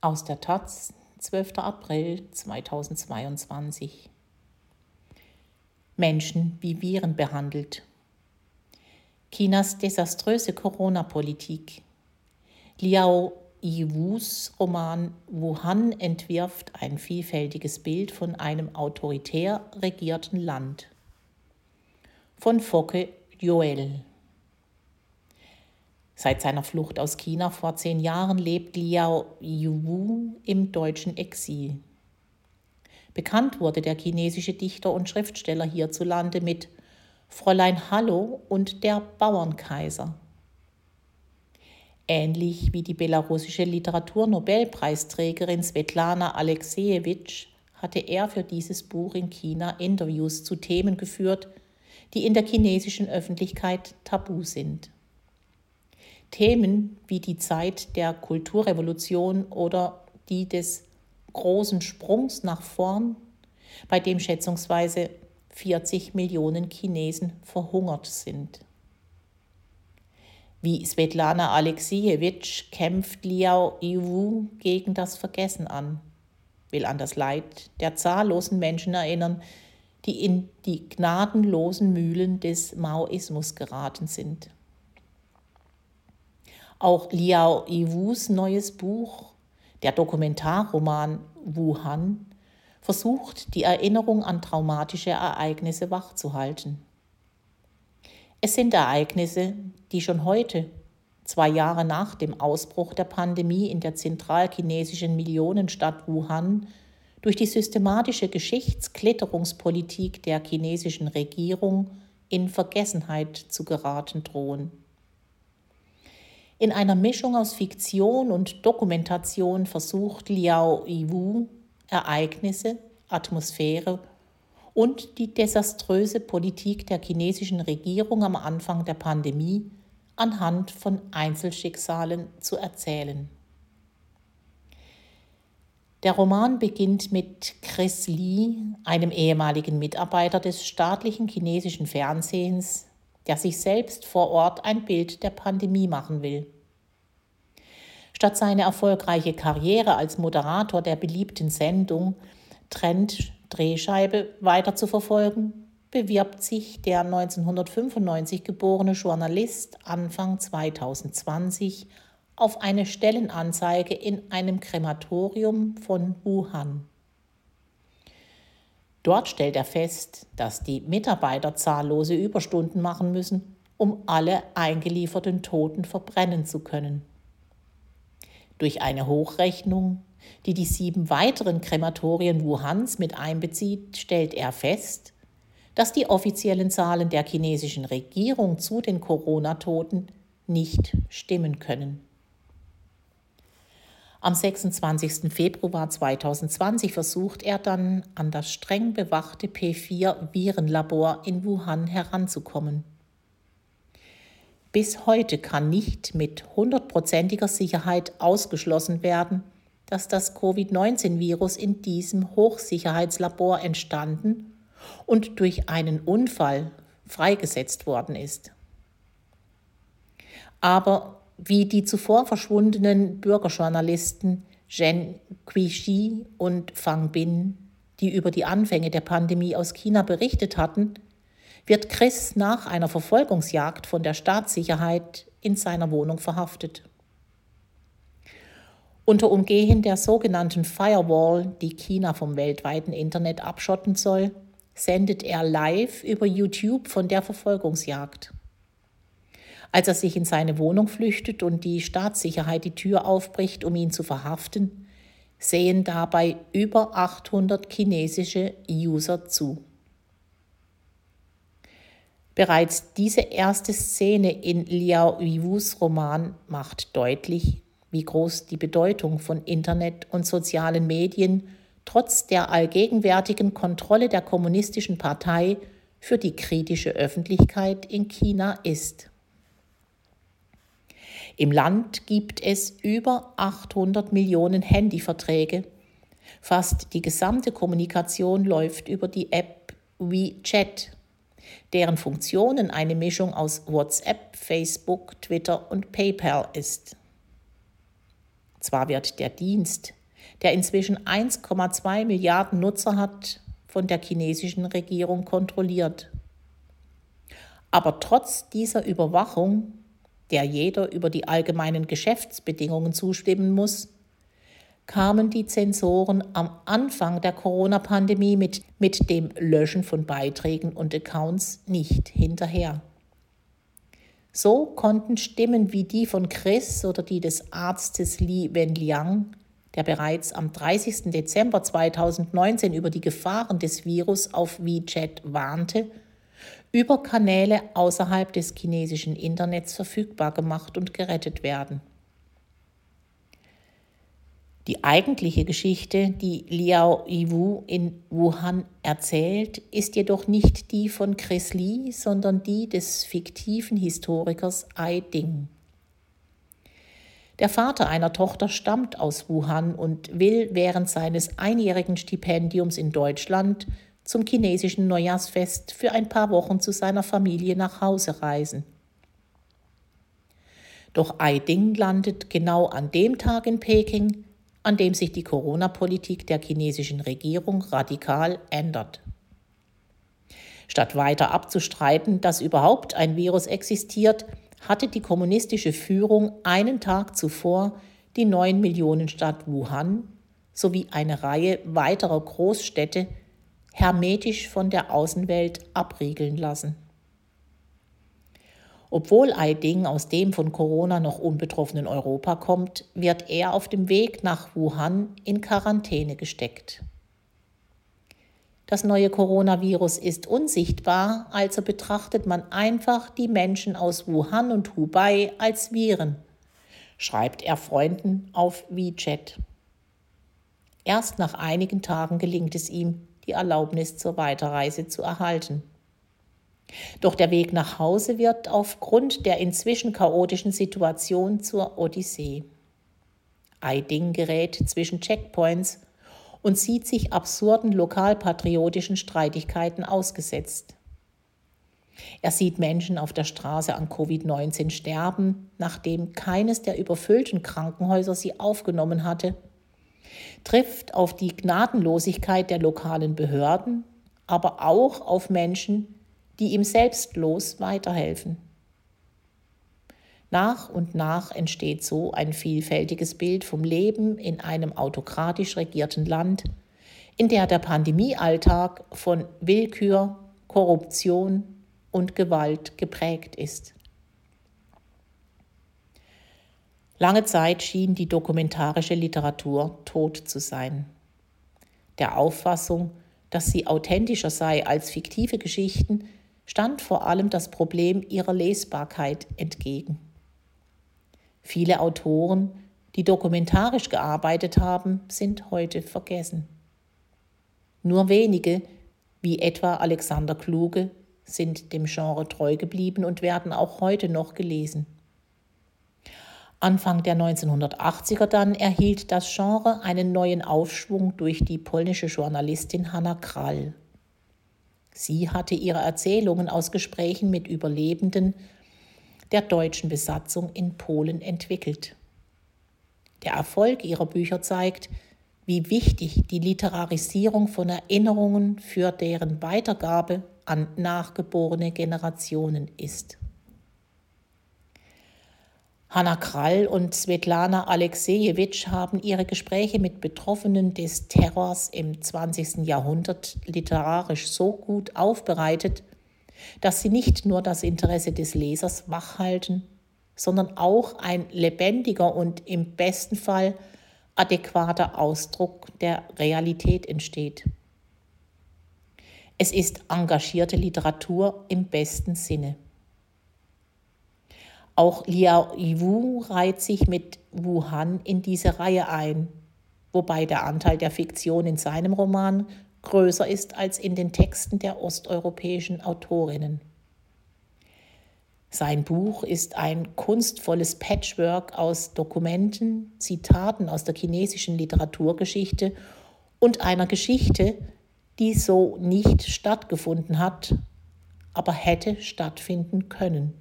Aus der Taz, 12. April 2022. Menschen wie Viren behandelt. Chinas desaströse Corona-Politik. Liao Yiwus Roman Wuhan entwirft ein vielfältiges Bild von einem autoritär regierten Land. Von Focke Joel. Seit seiner Flucht aus China vor zehn Jahren lebt Liao Yuwu im deutschen Exil. Bekannt wurde der chinesische Dichter und Schriftsteller hierzulande mit Fräulein Hallo und der Bauernkaiser. Ähnlich wie die belarussische Literaturnobelpreisträgerin Svetlana Alexejewitsch hatte er für dieses Buch in China Interviews zu Themen geführt, die in der chinesischen Öffentlichkeit tabu sind. Themen wie die Zeit der Kulturrevolution oder die des großen Sprungs nach vorn, bei dem schätzungsweise 40 Millionen Chinesen verhungert sind. Wie Svetlana Alexejewitsch kämpft Liao Yiwu gegen das Vergessen an, will an das Leid der zahllosen Menschen erinnern, die in die gnadenlosen Mühlen des Maoismus geraten sind. Auch Liao Yiwus neues Buch, der Dokumentarroman Wuhan, versucht, die Erinnerung an traumatische Ereignisse wachzuhalten. Es sind Ereignisse, die schon heute, zwei Jahre nach dem Ausbruch der Pandemie in der zentralchinesischen Millionenstadt Wuhan, durch die systematische Geschichtsklitterungspolitik der chinesischen Regierung in Vergessenheit zu geraten drohen. In einer Mischung aus Fiktion und Dokumentation versucht Liao Yiwu Ereignisse, Atmosphäre und die desaströse Politik der chinesischen Regierung am Anfang der Pandemie anhand von Einzelschicksalen zu erzählen. Der Roman beginnt mit Chris Lee, einem ehemaligen Mitarbeiter des staatlichen chinesischen Fernsehens, der sich selbst vor Ort ein Bild der Pandemie machen will. Statt seine erfolgreiche Karriere als Moderator der beliebten Sendung Trend Drehscheibe weiter zu verfolgen, bewirbt sich der 1995 geborene Journalist Anfang 2020 auf eine Stellenanzeige in einem Krematorium von Wuhan. Dort stellt er fest, dass die Mitarbeiter zahllose Überstunden machen müssen, um alle eingelieferten Toten verbrennen zu können. Durch eine Hochrechnung, die die sieben weiteren Krematorien Wuhans mit einbezieht, stellt er fest, dass die offiziellen Zahlen der chinesischen Regierung zu den Corona-Toten nicht stimmen können. Am 26. Februar 2020 versucht er dann, an das streng bewachte P4-Virenlabor in Wuhan heranzukommen. Bis heute kann nicht mit hundertprozentiger Sicherheit ausgeschlossen werden, dass das Covid-19-Virus in diesem Hochsicherheitslabor entstanden und durch einen Unfall freigesetzt worden ist. Aber wie die zuvor verschwundenen Bürgerjournalisten Zhen Guixi und Fang Bin, die über die Anfänge der Pandemie aus China berichtet hatten, wird Chris nach einer Verfolgungsjagd von der Staatssicherheit in seiner Wohnung verhaftet. Unter Umgehen der sogenannten Firewall, die China vom weltweiten Internet abschotten soll, sendet er live über YouTube von der Verfolgungsjagd. Als er sich in seine Wohnung flüchtet und die Staatssicherheit die Tür aufbricht, um ihn zu verhaften, sehen dabei über 800 chinesische User zu. Bereits diese erste Szene in Liao Yiwus Roman macht deutlich, wie groß die Bedeutung von Internet und sozialen Medien trotz der allgegenwärtigen Kontrolle der Kommunistischen Partei für die kritische Öffentlichkeit in China ist. Im Land gibt es über 800 Millionen Handyverträge. Fast die gesamte Kommunikation läuft über die App WeChat, deren Funktionen eine Mischung aus WhatsApp, Facebook, Twitter und PayPal ist. Zwar wird der Dienst, der inzwischen 1,2 Milliarden Nutzer hat, von der chinesischen Regierung kontrolliert. Aber trotz dieser Überwachung, der jeder über die allgemeinen Geschäftsbedingungen zustimmen muss, kamen die Zensoren am Anfang der Corona-Pandemie mit, mit dem Löschen von Beiträgen und Accounts nicht hinterher. So konnten Stimmen wie die von Chris oder die des Arztes Li Wenliang, der bereits am 30. Dezember 2019 über die Gefahren des Virus auf WeChat warnte, über Kanäle außerhalb des chinesischen Internets verfügbar gemacht und gerettet werden. Die eigentliche Geschichte, die Liao Yiwu in Wuhan erzählt, ist jedoch nicht die von Chris Li, sondern die des fiktiven Historikers Ai Ding. Der Vater einer Tochter stammt aus Wuhan und will während seines einjährigen Stipendiums in Deutschland zum chinesischen Neujahrsfest für ein paar Wochen zu seiner Familie nach Hause reisen. Doch Ai Ding landet genau an dem Tag in Peking, an dem sich die Corona-Politik der chinesischen Regierung radikal ändert. Statt weiter abzustreiten, dass überhaupt ein Virus existiert, hatte die kommunistische Führung einen Tag zuvor die neun Millionen Stadt Wuhan sowie eine Reihe weiterer Großstädte hermetisch von der Außenwelt abriegeln lassen. Obwohl Aiding aus dem von Corona noch unbetroffenen Europa kommt, wird er auf dem Weg nach Wuhan in Quarantäne gesteckt. Das neue Coronavirus ist unsichtbar, also betrachtet man einfach die Menschen aus Wuhan und Hubei als Viren, schreibt er Freunden auf WeChat. Erst nach einigen Tagen gelingt es ihm, die Erlaubnis zur Weiterreise zu erhalten. Doch der Weg nach Hause wird aufgrund der inzwischen chaotischen Situation zur Odyssee. Eiding gerät zwischen Checkpoints und sieht sich absurden lokalpatriotischen Streitigkeiten ausgesetzt. Er sieht Menschen auf der Straße an Covid-19 sterben, nachdem keines der überfüllten Krankenhäuser sie aufgenommen hatte, trifft auf die Gnadenlosigkeit der lokalen Behörden, aber auch auf Menschen, die ihm selbstlos weiterhelfen. Nach und nach entsteht so ein vielfältiges Bild vom Leben in einem autokratisch regierten Land, in der der Pandemiealltag von Willkür, Korruption und Gewalt geprägt ist. Lange Zeit schien die dokumentarische Literatur tot zu sein. Der Auffassung, dass sie authentischer sei als fiktive Geschichten, stand vor allem das Problem ihrer Lesbarkeit entgegen. Viele Autoren, die dokumentarisch gearbeitet haben, sind heute vergessen. Nur wenige, wie etwa Alexander Kluge, sind dem Genre treu geblieben und werden auch heute noch gelesen. Anfang der 1980er dann erhielt das Genre einen neuen Aufschwung durch die polnische Journalistin Hanna Krall. Sie hatte ihre Erzählungen aus Gesprächen mit Überlebenden der deutschen Besatzung in Polen entwickelt. Der Erfolg ihrer Bücher zeigt, wie wichtig die Literarisierung von Erinnerungen für deren Weitergabe an nachgeborene Generationen ist. Hanna Krall und Svetlana Alexejewitsch haben ihre Gespräche mit Betroffenen des Terrors im 20. Jahrhundert literarisch so gut aufbereitet, dass sie nicht nur das Interesse des Lesers wachhalten, sondern auch ein lebendiger und im besten Fall adäquater Ausdruck der Realität entsteht. Es ist engagierte Literatur im besten Sinne. Auch Liao Yiwu reiht sich mit Wuhan in diese Reihe ein, wobei der Anteil der Fiktion in seinem Roman größer ist als in den Texten der osteuropäischen Autorinnen. Sein Buch ist ein kunstvolles Patchwork aus Dokumenten, Zitaten aus der chinesischen Literaturgeschichte und einer Geschichte, die so nicht stattgefunden hat, aber hätte stattfinden können.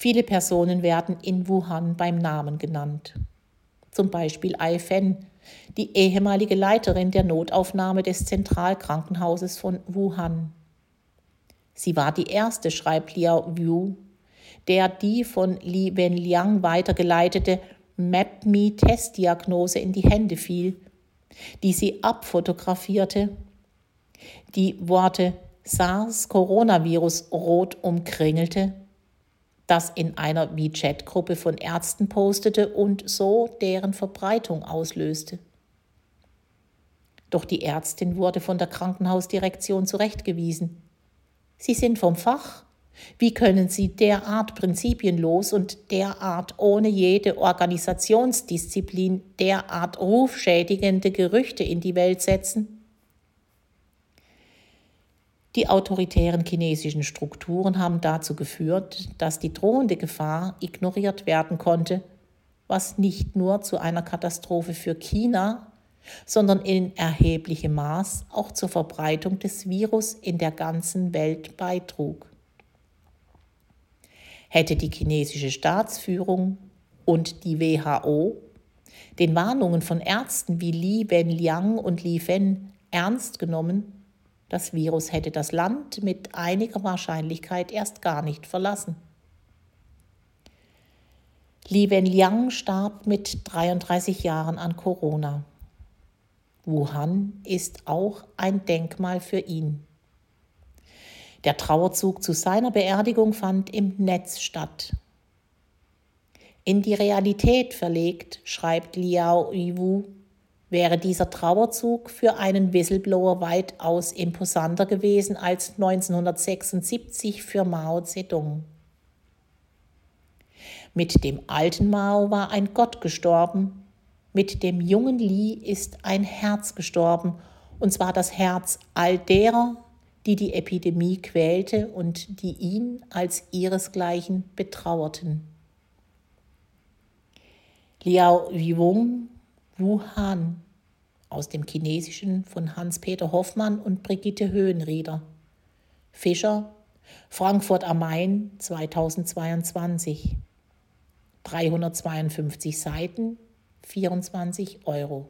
Viele Personen werden in Wuhan beim Namen genannt. Zum Beispiel Ai Fen, die ehemalige Leiterin der Notaufnahme des Zentralkrankenhauses von Wuhan. Sie war die erste, schreibt Liao Wu, der die von Li Wenliang weitergeleitete MapMe-Testdiagnose in die Hände fiel, die sie abfotografierte. Die Worte SARS-Coronavirus rot umkringelte, das in einer WeChat-Gruppe von Ärzten postete und so deren Verbreitung auslöste. Doch die Ärztin wurde von der Krankenhausdirektion zurechtgewiesen. Sie sind vom Fach. Wie können Sie derart prinzipienlos und derart ohne jede Organisationsdisziplin derart rufschädigende Gerüchte in die Welt setzen? Die autoritären chinesischen Strukturen haben dazu geführt, dass die drohende Gefahr ignoriert werden konnte, was nicht nur zu einer Katastrophe für China, sondern in erheblichem Maß auch zur Verbreitung des Virus in der ganzen Welt beitrug. Hätte die chinesische Staatsführung und die WHO den Warnungen von Ärzten wie Li Wenliang und Li Fen ernst genommen, das Virus hätte das Land mit einiger Wahrscheinlichkeit erst gar nicht verlassen. Li Wenliang starb mit 33 Jahren an Corona. Wuhan ist auch ein Denkmal für ihn. Der Trauerzug zu seiner Beerdigung fand im Netz statt. In die Realität verlegt, schreibt Liao Yiwu, wäre dieser Trauerzug für einen Whistleblower weitaus imposanter gewesen als 1976 für Mao Zedong. Mit dem alten Mao war ein Gott gestorben, mit dem jungen Li ist ein Herz gestorben, und zwar das Herz all derer, die die Epidemie quälte und die ihn als ihresgleichen betrauerten. Liao Yuwung, Wuhan aus dem Chinesischen von Hans-Peter Hoffmann und Brigitte Höhenrieder. Fischer, Frankfurt am Main 2022. 352 Seiten, 24 Euro.